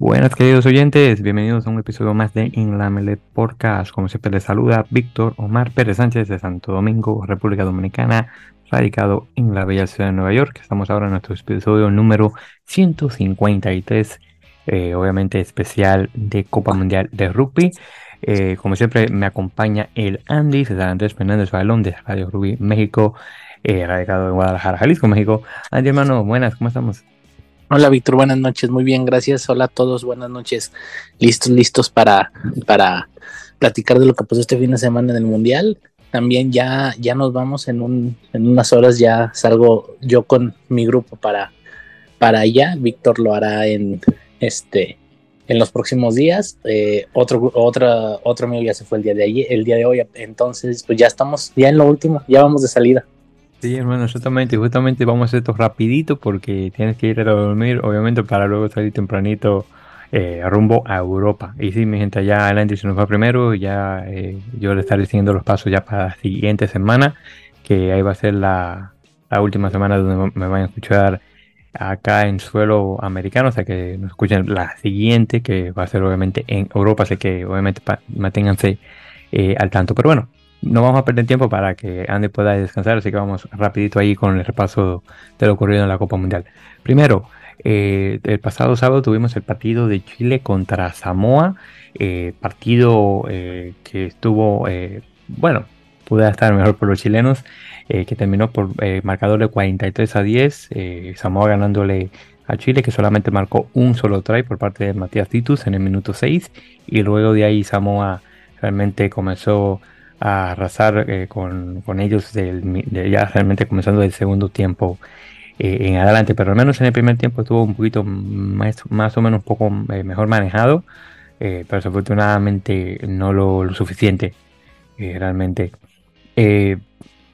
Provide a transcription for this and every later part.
Buenas queridos oyentes, bienvenidos a un episodio más de In la Mele Podcast. Como siempre les saluda Víctor Omar Pérez Sánchez de Santo Domingo, República Dominicana, radicado en la bella ciudad de Nueva York. Estamos ahora en nuestro episodio número 153, eh, obviamente especial de Copa Mundial de Rugby. Eh, como siempre me acompaña el Andy, César Andrés Fernández Balón de Radio Rugby México, eh, radicado en Guadalajara, Jalisco, México. Andy hermano, buenas, ¿cómo estamos? Hola Víctor, buenas noches, muy bien, gracias. Hola a todos, buenas noches. Listos, listos para, para platicar de lo que pasó este fin de semana en el Mundial. También ya, ya nos vamos en, un, en unas horas, ya salgo yo con mi grupo para, para allá. Víctor lo hará en este en los próximos días. Eh, otro, otra, otro amigo ya se fue el día de ayer, el día de hoy. Entonces, pues ya estamos ya en lo último, ya vamos de salida. Sí, hermano, justamente, justamente vamos a hacer esto rapidito porque tienes que ir a dormir, obviamente, para luego salir tempranito eh, rumbo a Europa. Y sí, mi gente, allá adelante se nos va primero, ya eh, yo le estaré siguiendo los pasos ya para la siguiente semana, que ahí va a ser la, última semana donde me van a escuchar acá en suelo americano, o sea que nos escuchen la siguiente, que va a ser obviamente en Europa, así que obviamente manténganse eh, al tanto. Pero bueno, no vamos a perder tiempo para que Andy pueda descansar, así que vamos rapidito ahí con el repaso de lo ocurrido en la Copa Mundial. Primero, eh, el pasado sábado tuvimos el partido de Chile contra Samoa, eh, partido eh, que estuvo, bueno, pudo estar mejor por los chilenos, que terminó por marcador de 43 a 10, Samoa ganándole a Chile, que solamente marcó un solo try por parte de Matías Titus en el minuto 6, y luego de ahí Samoa realmente comenzó a arrasar eh, con, ellos ya realmente comenzando el segundo tiempo eh, en adelante, pero al menos en el primer tiempo estuvo un poquito más, más o menos un poco eh, mejor manejado, pero desafortunadamente no lo, suficiente realmente.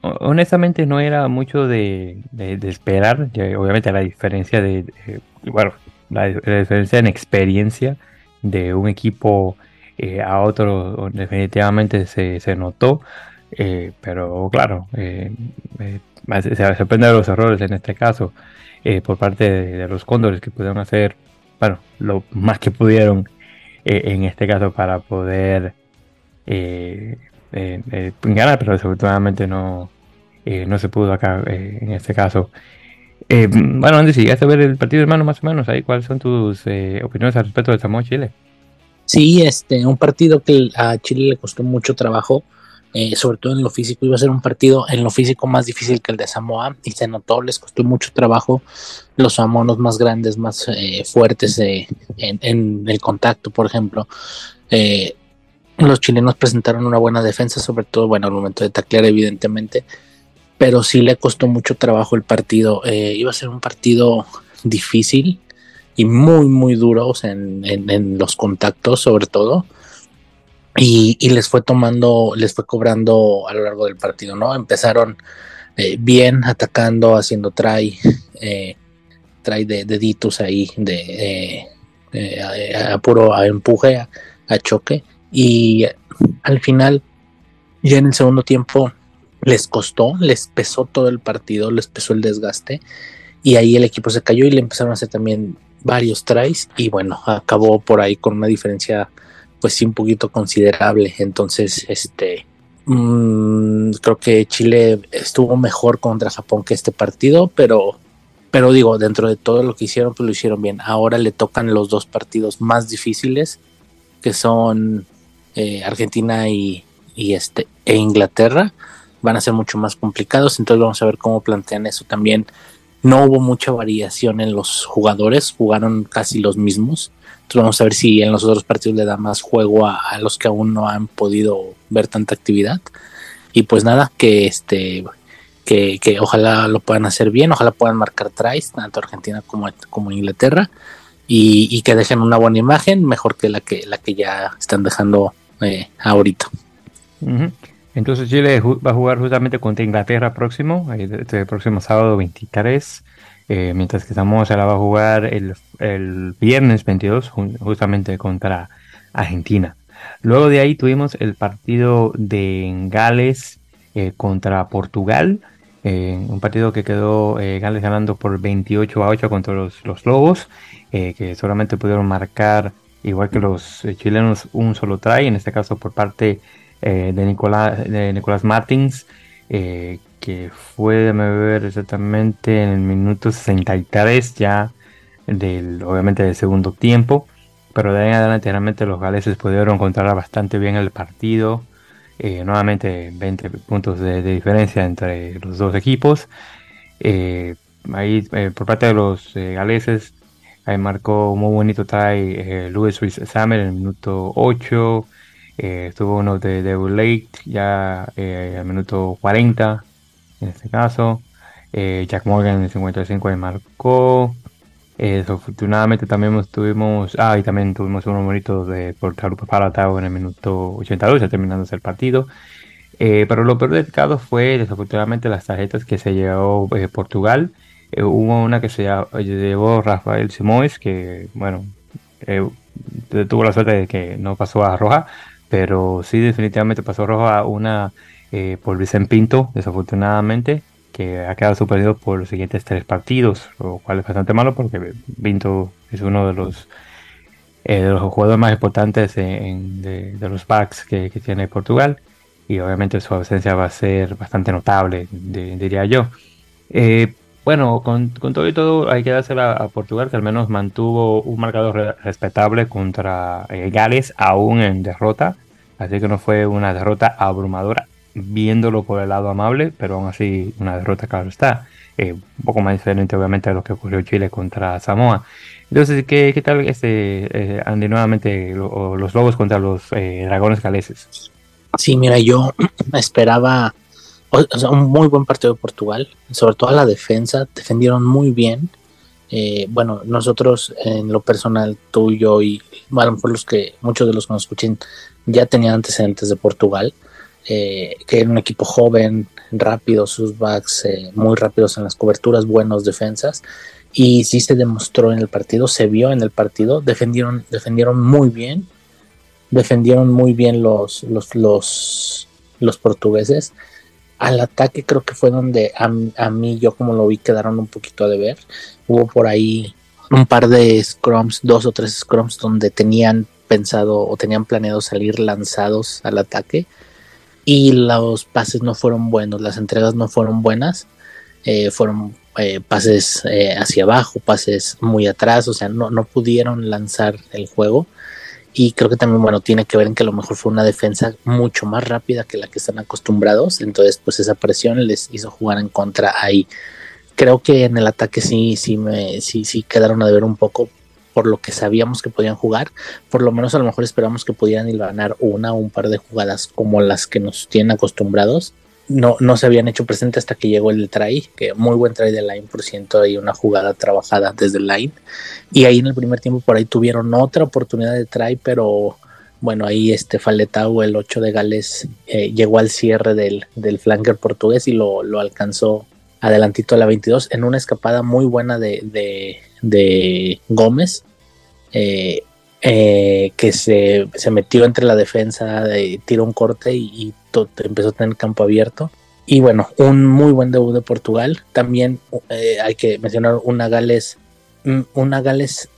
honestamente no era mucho de, esperar, obviamente la diferencia de, bueno, la diferencia en experiencia de un equipo eh, a otro definitivamente se, se notó, eh, pero claro, eh, se, aprende de los errores en este caso por parte de, los cóndores que pudieron hacer, bueno, lo más que pudieron en este caso para poder ganar, pero desafortunadamente no, no se pudo acá en este caso. bueno, Andy, si llegaste a ver el partido, hermano, más o menos, ahí, ¿cuáles son tus opiniones al respecto de Samoa Chile? Sí, este, un partido que a Chile le costó mucho trabajo, eh, sobre todo en lo físico. Iba a ser un partido en lo físico más difícil que el de Samoa y se notó, les costó mucho trabajo. Los samoanos más grandes, más eh, fuertes eh, en, el contacto, por ejemplo. los chilenos presentaron una buena defensa, sobre todo, bueno, al momento de taclear, evidentemente, pero sí le costó mucho trabajo el partido. iba a ser un partido difícil y muy, muy duros en, en, los contactos, sobre todo. Y, y, les fue tomando, les fue cobrando a lo largo del partido, ¿no? Empezaron eh, bien atacando, haciendo try, eh, try de deditos ahí, de eh, a, puro a empuje, a, choque. Y al final, ya en el segundo tiempo, les costó, les pesó todo el partido, les pesó el desgaste. Y ahí el equipo se cayó y le empezaron a hacer también varios tries y bueno, acabó por ahí con una diferencia pues sí un poquito considerable. Entonces, este, mmm, creo que Chile estuvo mejor contra Japón que este partido, pero, pero digo, dentro de todo lo que hicieron, pues lo hicieron bien. Ahora le tocan los dos partidos más difíciles, que son eh, Argentina y, este, e Inglaterra. Van a ser mucho más complicados, entonces vamos a ver cómo plantean eso también no hubo mucha variación en los jugadores, jugaron casi los mismos. Entonces vamos a ver si en los otros partidos le da más juego a, los que aún no han podido ver tanta actividad. Y pues nada, que este que, ojalá lo puedan hacer bien, ojalá puedan marcar tries, tanto Argentina como, como Inglaterra, y, que dejen una buena imagen, mejor que la que, la que ya están dejando eh, ahorita. Entonces Chile va a jugar justamente contra Inglaterra próximo, este próximo sábado 23, eh, mientras que Samoa la va a jugar el, viernes 22 justamente contra Argentina. Luego de ahí tuvimos el partido de Gales eh, contra Portugal. un partido que quedó Gales ganando por 28 a 8 contra los, los Lobos, que solamente pudieron marcar, igual que los chilenos, un solo try, en este caso por parte de, Nicolás, de Nicolás Martins, que fue, de ver exactamente en el minuto 63 ya del, obviamente del segundo tiempo, pero de ahí en adelante realmente los galeses pudieron controlar bastante bien el partido, eh, nuevamente 20 puntos de, diferencia entre los dos equipos, eh, ahí eh, por parte de los galeses, ahí marcó un muy bonito try Luis Ruiz Samer en el minuto 8, estuvo uno de, de Lake ya al minuto 40, en este caso. Eh, Jack Morgan en el 55 marcó. Eh, desafortunadamente también tuvimos, ah, y también tuvimos unos bonitos de por Paratao en el minuto 82, ya terminándose el partido. Eh, pero lo peor del caso fue desafortunadamente las tarjetas que se llevó Portugal. hubo una que se llevó Rafael Simões, que bueno, tuvo la suerte de que no pasó a roja, pero sí definitivamente pasó roja una eh, por Vicente Pinto, desafortunadamente, que ha quedado suspendido por los siguientes tres partidos, lo cual es bastante malo porque Pinto es uno de los, eh, de los jugadores más importantes de, los backs que, tiene Portugal y obviamente su ausencia va a ser bastante notable, diría yo. Eh, bueno, con, todo y todo hay que dársela a Portugal que al menos mantuvo un marcador respetable contra Gales aún en derrota, así que no fue una derrota abrumadora viéndolo por el lado amable, pero aún así una derrota, claro está. Eh, un poco más diferente, obviamente, a lo que ocurrió Chile contra Samoa. Entonces, ¿qué, qué tal este, eh, Andy, nuevamente los Lobos contra los eh, Dragones Galeses? Sí, mira, yo esperaba un muy buen partido de Portugal, sobre todo la defensa, defendieron muy bien. bueno, nosotros en lo personal, tú y yo, y a lo los que, muchos de los que nos escuchen, ya tenían antecedentes de Portugal. Eh, que era un equipo joven, rápido, sus backs eh, muy rápidos en las coberturas, buenos defensas. Y sí se demostró en el partido, se vio en el partido, defendieron, defendieron muy bien, defendieron muy bien los, los, los, los portugueses. Al ataque creo que fue donde a, a, mí, yo como lo vi, quedaron un poquito a deber. Hubo por ahí un par de scrums, dos o tres scrums donde tenían pensado o tenían planeado salir lanzados al ataque y los pases no fueron buenos, las entregas no fueron buenas, eh, fueron eh, pases eh, hacia abajo, pases muy atrás, o sea, no, no pudieron lanzar el juego. Y creo que también, bueno, tiene que ver en que a lo mejor fue una defensa mucho más rápida que la que están acostumbrados. Entonces, pues esa presión les hizo jugar en contra ahí. Creo que en el ataque sí, sí, me, sí, sí quedaron a deber un poco por lo que sabíamos que podían jugar, por lo menos a lo mejor esperamos que pudieran ganar una o un par de jugadas como las que nos tienen acostumbrados. No, no se habían hecho presente hasta que llegó el try, que muy buen try de line por ciento y una jugada trabajada desde el line. Y ahí en el primer tiempo por ahí tuvieron otra oportunidad de try, pero bueno, ahí este Faletau, el 8 de Gales, eh, llegó al cierre del, del flanker portugués y lo, lo, alcanzó adelantito a la 22 en una escapada muy buena de, de Gómez, eh, eh, que se, metió entre la defensa, tiró un corte y, empezó a tener campo abierto. Y bueno, un muy buen debut de Portugal. También eh, hay que mencionar una Gales, una Gales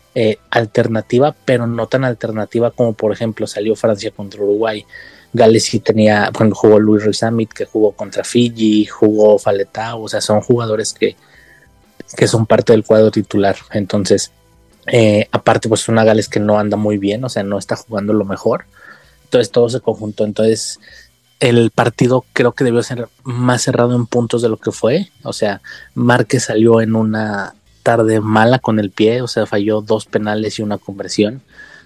alternativa, pero no tan alternativa como por ejemplo salió Francia contra Uruguay. Gales sí tenía, bueno, jugó Luis Rizamit, que jugó contra Fiji, jugó Faletao, o sea, son jugadores que, que son parte del cuadro titular. Entonces, eh, aparte, pues una Gales que no anda muy bien, o sea, no está jugando lo mejor. Entonces, todo se conjuntó. Entonces, el partido creo que debió ser más cerrado en puntos de lo que fue. O sea, Márquez salió en una tarde mala con el pie, o sea, falló dos penales y una conversión.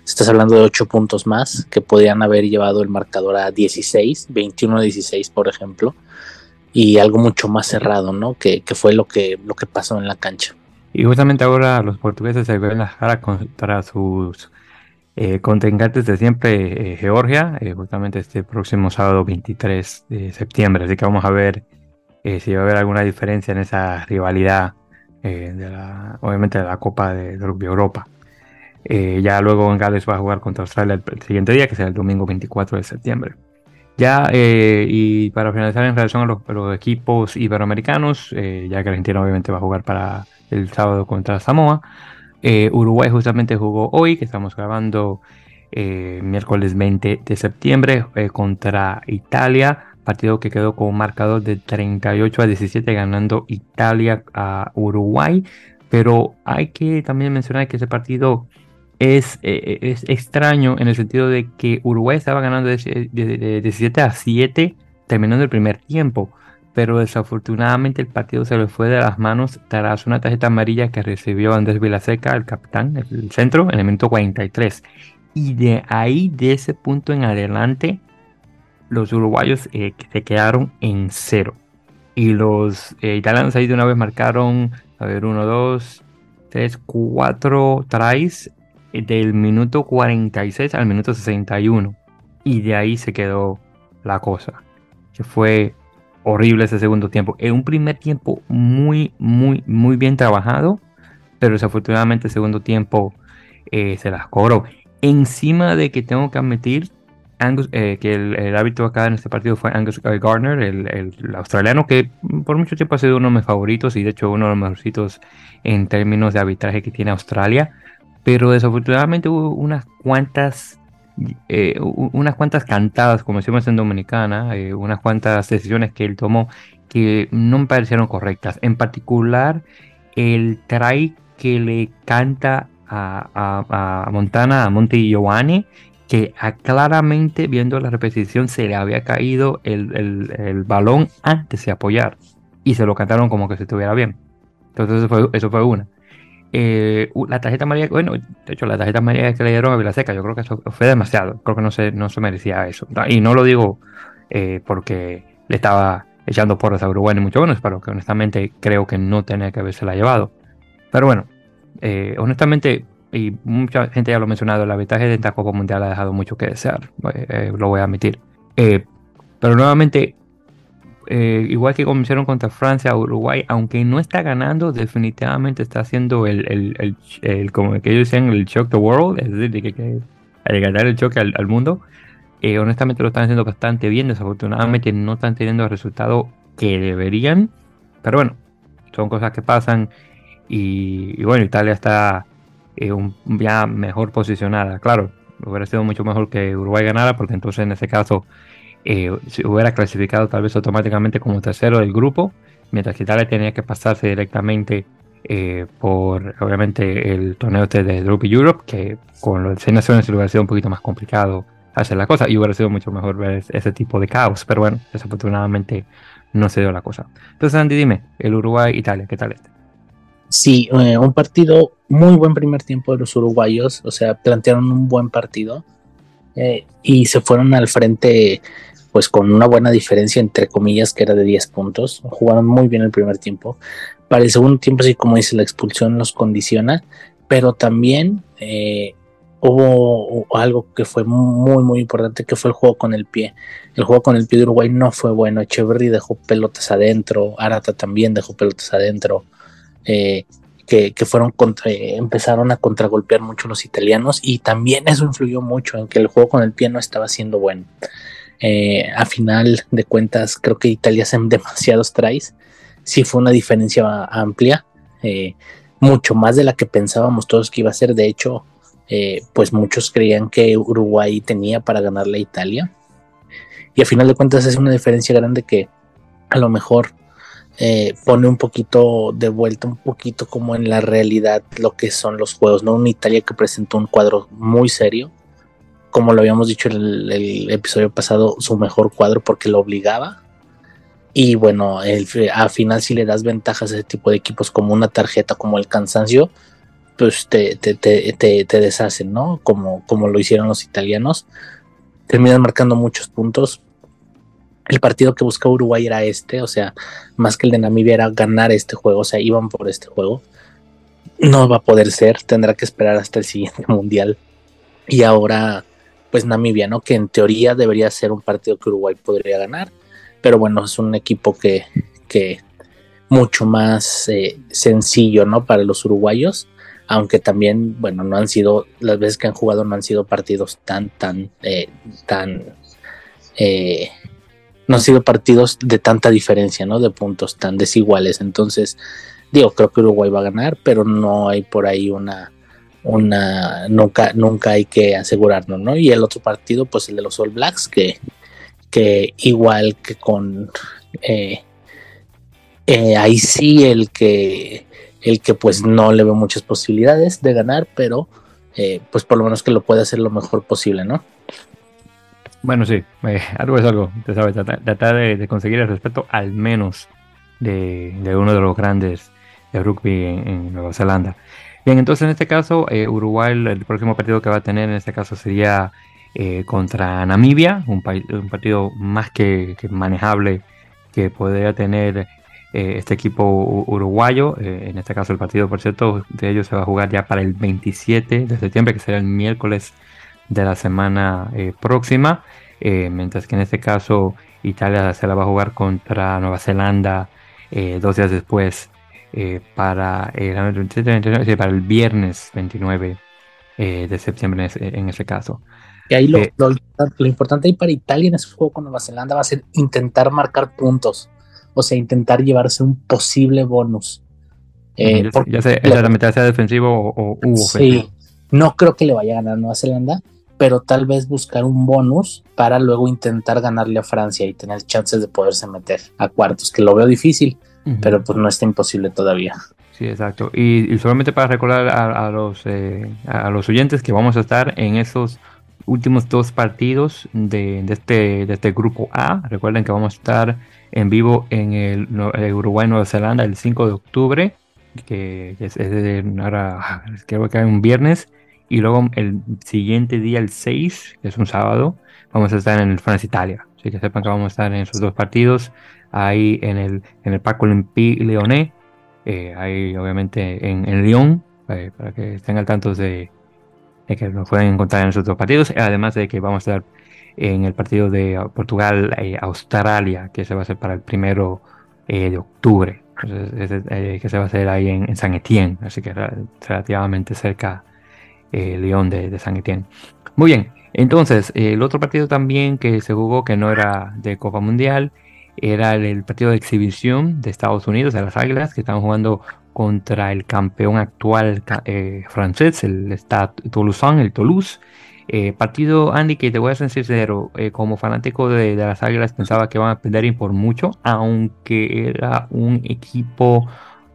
Estás hablando de ocho puntos más que podían haber llevado el marcador a 16, 21 a 16, por ejemplo y algo mucho más cerrado, ¿no? Que, fue lo que, lo que pasó en la cancha. Y justamente ahora los portugueses se ven las caras contra sus eh, de siempre, eh, Georgia, eh, justamente este próximo sábado 23 de septiembre. Así que vamos a ver si va a haber alguna diferencia en esa rivalidad, de la, obviamente de la Copa de, Rugby Europa. ya luego en Gales va a jugar contra Australia el, el, siguiente día, que será el domingo 24 de septiembre. Ya, eh, y para finalizar en relación a los, equipos iberoamericanos, eh, ya que Argentina obviamente va a jugar para el sábado contra Samoa, eh, Uruguay justamente jugó hoy, que estamos grabando miércoles 20 de septiembre, contra Italia, partido que quedó con un marcador de 38 a 17 ganando Italia a Uruguay, pero hay que también mencionar que ese partido es, eh, es, extraño en el sentido de que Uruguay estaba ganando de, 17 a 7 terminando el primer tiempo, pero desafortunadamente el partido se le fue de las manos tras una tarjeta amarilla que recibió Andrés Vilaseca, el capitán, el centro, en el minuto 43. Y de ahí, de ese punto en adelante, los uruguayos eh, se quedaron en cero. Y los eh, italianos ahí de una vez marcaron, a ver, 1, 2, 3, 4 tries del minuto 46 al minuto 61. Y de ahí se quedó la cosa. Que fue horrible ese segundo tiempo. En un primer tiempo muy, muy, muy bien trabajado. Pero desafortunadamente el segundo tiempo eh, se las cobró. Encima de que tengo que admitir eh, que el, el, árbitro acá en este partido fue Angus Gardner, el, el, australiano, que por mucho tiempo ha sido uno de mis favoritos y de hecho uno de los mejorcitos en términos de arbitraje que tiene Australia pero desafortunadamente hubo unas cuantas eh, unas cuantas cantadas, como decimos en Dominicana, eh, unas cuantas decisiones que él tomó que no me parecieron correctas. En particular, el try que le canta a, Montana, a Monte Giovanni, que claramente viendo la repetición se le había caído el, el, balón antes de apoyar y se lo cantaron como que se estuviera bien. Entonces fue, eso fue una. Eh, la tarjeta amarilla, bueno, de hecho, la tarjeta amarilla que le dieron a Vilaseca, yo creo que eso fue demasiado. Creo que no se, no se merecía eso. Y no lo digo eh, porque le estaba echando porras a Uruguay, ni mucho menos, pero que honestamente creo que no tenía que haberse la llevado. Pero bueno, eh, honestamente, y mucha gente ya lo ha mencionado, el arbitraje de esta Copa Mundial ha dejado mucho que desear, lo voy a admitir. pero nuevamente, eh, igual que como hicieron contra Francia, Uruguay, aunque no está ganando, definitivamente está haciendo el, el, el, como que ellos dicen, el shock the world, es decir, que, que el ganar el choque al, mundo. Eh, honestamente lo están haciendo bastante bien, desafortunadamente no están teniendo el resultado que deberían, pero bueno, son cosas que pasan y, bueno, Italia está eh, ya mejor posicionada, claro, hubiera sido mucho mejor que Uruguay ganara, porque entonces en ese caso eh, se hubiera clasificado tal vez automáticamente como tercero del grupo, mientras que Italia tenía que pasarse directamente eh, por obviamente el torneo este de Rugby Europe, que con los seis naciones hubiera sido un poquito más complicado hacer la cosa y hubiera sido mucho mejor ver ese tipo de caos, pero bueno, desafortunadamente no se dio la cosa. Entonces Andy, dime, el Uruguay-Italia, ¿qué tal este? Sí, eh, un partido, muy buen primer tiempo de los uruguayos, o sea, plantearon un buen partido y se fueron al frente pues con una buena diferencia entre comillas que era de 10 puntos. Jugaron muy bien el primer tiempo. Para el segundo tiempo sí como dice la expulsión los condiciona, pero también eh, hubo algo que fue muy muy importante que fue el juego con el pie. El juego con el pie de Uruguay no fue bueno. Echeverry dejó pelotas adentro, Arata también dejó pelotas adentro. Eh, que, fueron contra, empezaron a contragolpear mucho los italianos y también eso influyó mucho en que el juego con el pie no estaba siendo bueno. Eh, a final de cuentas, creo que Italia hacen demasiados tries. Sí fue una diferencia amplia, eh, mucho más de la que pensábamos todos que iba a ser. De hecho, eh, pues muchos creían que Uruguay tenía para ganarle a Italia. Y a final de cuentas es una diferencia grande que a lo mejor pone un poquito de vuelta, un poquito como en la realidad lo que son los juegos, ¿no? Una Italia que presentó un cuadro muy serio, como lo habíamos dicho en el, episodio pasado, su mejor cuadro porque lo obligaba. Y bueno, el, al final si le das ventajas a ese tipo de equipos como una tarjeta, como el cansancio, pues te, te, te, te deshacen, ¿no? Como, como lo hicieron los italianos. Terminan marcando muchos puntos. El partido que buscaba Uruguay era este, o sea, más que el de Namibia era ganar este juego, o sea, iban por este juego. No va a poder ser, tendrá que esperar hasta el siguiente mundial. Y ahora pues Namibia, ¿no? Que en teoría debería ser un partido que Uruguay podría ganar, pero bueno, es un equipo que, que mucho más eh, sencillo, ¿no? Para los uruguayos, aunque también, bueno, no han sido, las veces que han jugado no han sido partidos tan, tan, eh, tan eh, no han sido partidos de tanta diferencia, ¿no? De puntos tan desiguales. Entonces, digo, creo que Uruguay va a ganar, pero no hay por ahí una, una, nunca, nunca hay que asegurarnos, ¿no? Y el otro partido, pues el de los All Blacks, que, que igual que con eh, eh, ahí sí el que el que pues no le ve muchas posibilidades de ganar, pero eh, pues por lo menos que lo puede hacer lo mejor posible, ¿no? Bueno, sí, algo es algo, te sabes, tratar, de, conseguir el respeto al menos de, uno de los grandes de rugby en Nueva Zelanda. Bien, entonces en este caso, eh, Uruguay, el próximo partido que va a tener en este caso sería eh, contra Namibia, un, partido más que, manejable que podría tener eh, este equipo uruguayo. en este caso, el partido, por cierto, de ellos se va a jugar ya para el 27 de septiembre, que será el miércoles de la semana próxima. mientras que en este caso, Italia se la va a jugar contra Nueva Zelanda dos días después eh, para, el, para el viernes 29 eh, de septiembre en ese, caso. Y ahí eh, lo, lo, importante ahí para Italia en ese juego con Nueva Zelanda va a ser intentar marcar puntos, o sea, intentar llevarse un posible bonus. ya, sea la mitad sea defensivo o, o Sí, no creo que le vaya a ganar Nueva Zelanda, pero tal vez buscar un bonus para luego intentar ganarle a Francia y tener chances de poderse meter a cuartos, que lo veo difícil pero pues no está imposible todavía. Sí, exacto. Y, solamente para recordar a, los, eh, a los oyentes que vamos a estar en esos últimos dos partidos de, este, de este grupo A. Recuerden que vamos a estar en vivo en el, Uruguay Nueva Zelanda el 5 de octubre, que es, ahora creo que hay un viernes. Y luego el siguiente día, el 6, que es un sábado, vamos a estar en el France Italia. Así que sepan que vamos a estar en esos dos partidos ahí en el, en el Parc Olympique Lyonnais, eh, ahí obviamente en, en Lyon, eh, para que estén al tanto de, que nos pueden encontrar en los otros partidos, además de que vamos a estar en el partido de Portugal-Australia, que se va a hacer para el primero eh, de octubre, que se va a hacer ahí en, San Etienne, así que relativamente cerca Lyon de, de San Etienne. Muy bien, entonces, el otro partido también que se jugó que no era de Copa Mundial era el, partido de exhibición de Estados Unidos, de las Águilas, que estaban jugando contra el campeón actual eh, francés, el Stade Toulouse, el Toulouse. Eh, partido, Andy, que te voy a ser sincero, eh, como fanático de, las Águilas pensaba que iban a perder por mucho, aunque era un equipo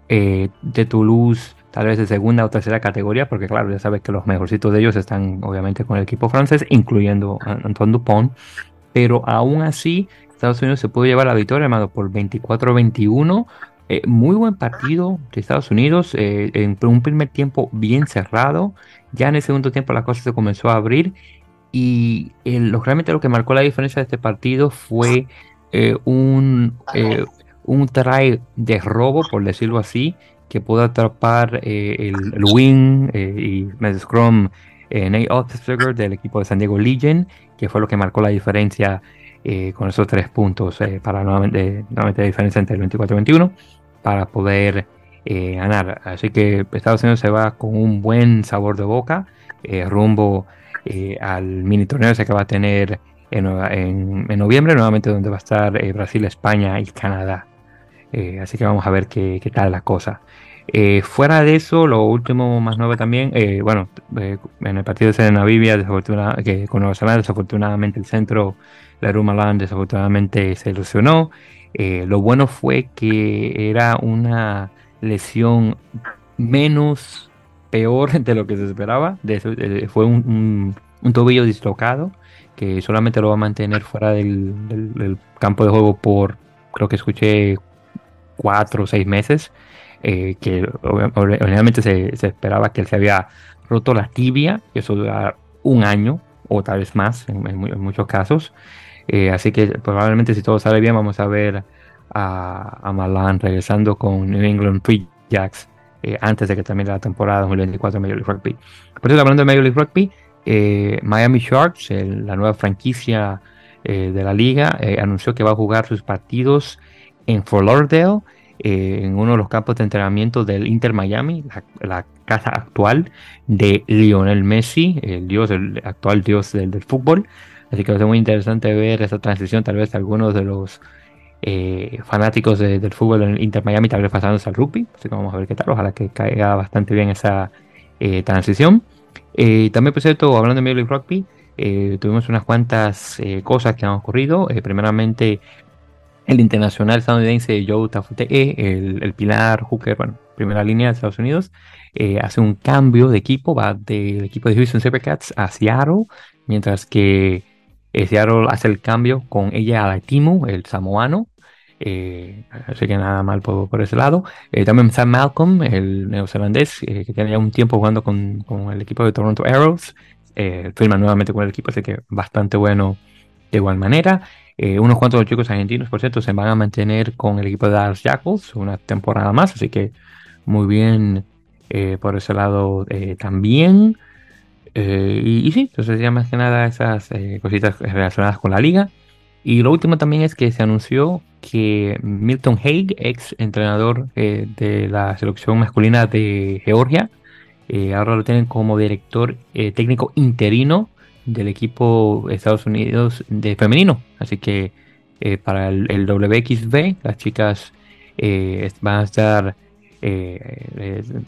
de Toulouse tal vez de segunda o tercera categoría, porque claro, ya sabes que los mejorcitos de ellos están obviamente con el equipo francés, incluyendo Antoine Dupont, pero aún así Estados Unidos se pudo llevar la victoria, hermano, por 24-21. Eh, muy buen partido de Estados Unidos, eh, en un primer tiempo bien cerrado. Ya en el segundo tiempo la cosa se comenzó a abrir y realmente lo que marcó la diferencia de este partido fue eh, un, un try de robo, por decirlo así, que pudo atrapar el, el, wing y el scrum Nate Ottinger del equipo de San Diego Legion, que fue lo que marcó la diferencia eh, con esos tres puntos eh, para nuevamente, nuevamente la diferencia entre el 24 y 21 para poder eh, ganar. Así que Estados Unidos se va con un buen sabor de boca rumbo al mini torneo ese que va a tener en, en, noviembre, nuevamente donde va a estar Brasil, España y Canadá. así que vamos a ver qué, qué tal la cosa. fuera de eso, lo último más nuevo también, bueno, en el partido de Namibia, que con Nueva Zelanda, desafortunadamente el centro la Malan desafortunadamente se ilusionó. Eh, lo bueno fue que era una lesión menos peor de lo que se esperaba. fue un, tobillo dislocado que solamente lo va a mantener fuera del, campo de juego por, creo que escuché, cuatro o seis meses. Eh, que obviamente se, esperaba que él se había roto la tibia, que eso dura un año o tal vez más en muchos casos. Eh, así que probablemente si todo sale bien vamos a ver a, a Malan regresando con New England Free Jacks eh, antes de que termine la temporada 2024 de Major League Rugby. Por eso hablando de Major League Rugby, eh, Miami Sharks, la nueva franquicia de la liga, anunció que va a jugar sus partidos en Fort Lauderdale, en uno de los campos de entrenamiento del Inter Miami, la, casa actual de Lionel Messi, el dios, el actual dios del, del fútbol. Así que va a ser muy interesante ver esa transición, tal vez algunos de los eh, fanáticos del fútbol en Inter Miami tal vez pasándose al rugby. Así que vamos a ver qué tal. Ojalá que caiga bastante bien esa eh, transición. Eh, también, por cierto, hablando de Major League Rugby, tuvimos unas cuantas cosas que han ocurrido. primeramente, el internacional estadounidense Joe Tafute, el, el pilar hooker, bueno, primera línea de Estados Unidos, hace un cambio de equipo, va del equipo de Houston Supercats a Seattle, mientras que Seattle hace el cambio con ella a Timu, el samoano. Eh, así que nada mal por, ese lado. Eh, también Sam Malcolm, el neozelandés, eh, que tiene ya un tiempo jugando con, el equipo de Toronto Arrows. firma nuevamente con el equipo, así que bastante bueno de igual manera. unos cuantos chicos argentinos, por cierto, se van a mantener con el equipo de Dallas Jackals una temporada más, así que muy bien por ese lado también. Eh, y, sí, entonces ya más que nada esas eh, cositas relacionadas con la liga. Y lo último también es que se anunció que Milton Haig, ex entrenador eh, de la selección masculina de Georgia, ahora lo tienen como director técnico interino del equipo Estados Unidos de femenino. Así que para el, WXB, las chicas van a estar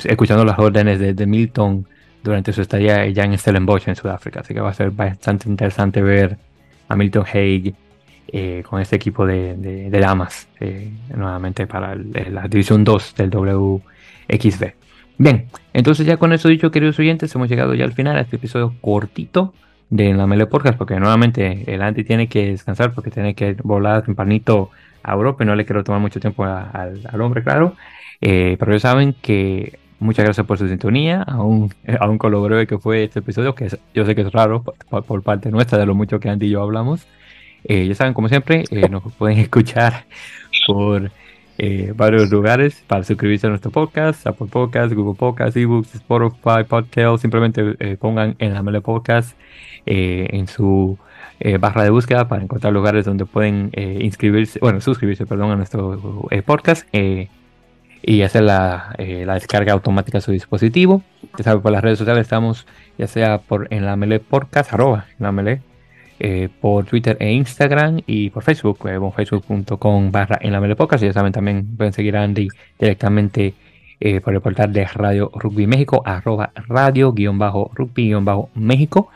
escuchando las órdenes de, de Milton durante su estadía ya en Stellenbosch en Sudáfrica. Así que va a ser bastante interesante ver a Milton Haig eh, con este equipo de, damas eh, nuevamente para la División 2 del WXB. Bien, entonces ya con eso dicho, queridos oyentes, hemos llegado ya al final a este episodio cortito de la Mele Podcast, porque nuevamente el Andy tiene que descansar porque tiene que volar tempranito a Europa y no le quiero tomar mucho tiempo al, hombre, claro. Eh, pero ya saben que Muchas gracias por su sintonía, aún, aún con lo breve que fue este episodio, que yo sé que es raro por, parte nuestra de lo mucho que Andy y yo hablamos. Eh, ya saben, como siempre, eh, nos pueden escuchar por eh, varios lugares para suscribirse a nuestro podcast, Apple Podcast, Google Podcast, eBooks, Spotify, Podcast. Simplemente pongan en la Mele Podcast en su barra de búsqueda para encontrar lugares donde pueden inscribirse, bueno, suscribirse, perdón, a nuestro podcast y hacer la, eh, la, descarga automática a su dispositivo. Ya sabe, por las redes sociales estamos ya sea por en la Mele Podcast, arroba en la Mele, eh, por Twitter e Instagram y por Facebook, eh, facebook.com barra en la Mele Podcast. Ya saben, también pueden seguir a Andy directamente eh, por el portal de Radio Rugby México, arroba radio guion bajo rugby guion bajo México.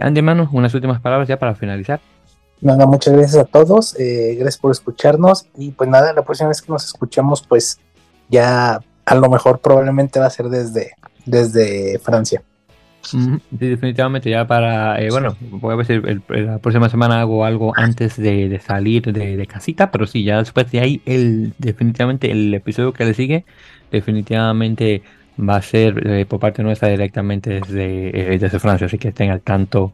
Andy, hermanos, unas últimas palabras ya para finalizar. Nada, muchas gracias a todos, gracias por escucharnos y pues nada, la próxima vez que nos escuchamos pues ya a lo mejor probablemente va a ser desde, desde Francia. Sí, definitivamente ya para, eh, bueno, voy a ver si la próxima semana hago algo antes de, salir de, casita, pero sí, ya después de ahí, el, definitivamente el episodio que le sigue, definitivamente va a ser eh, por parte nuestra directamente desde, eh, desde Francia, así que estén al tanto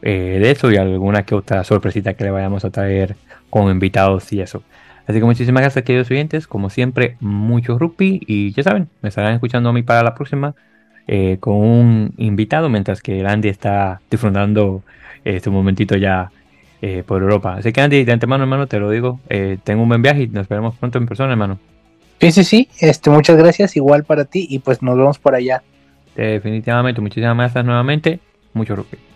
de eso y alguna que otra sorpresita que le vayamos a traer con invitados y eso. Así que muchísimas gracias, queridos oyentes. Como siempre, mucho rugby. Y ya saben, me estarán escuchando a mí para la próxima eh, con un invitado, mientras que Andy está disfrutando este momentito ya eh, por Europa. Así que Andy, de antemano, hermano, te lo digo, tengo un buen viaje y nos veremos pronto en persona, hermano. Sí, sí, sí. Este, muchas gracias, igual para ti, y pues nos vemos por allá. Definitivamente, muchísimas gracias nuevamente. Mucho rugby.